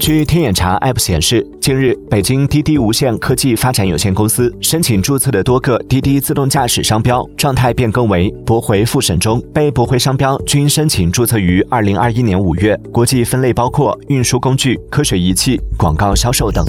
据天眼查 app 显示近日北京滴滴无限科技发展有限公司申请注册的多个滴滴自动驾驶商标状态变更为驳回复审中被驳回商标均申请注册于二零二一年五月。国际分类包括运输工具科学仪器广告销售等。